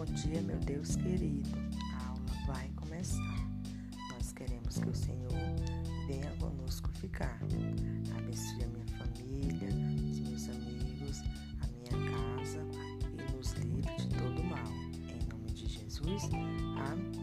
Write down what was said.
Bom dia meu Deus querido, a aula vai começar. Nós queremos que o Senhor venha conosco ficar. Abençoe a minha família, os meus amigos, a minha casa e nos livre de todo mal. Em nome de Jesus. Amém.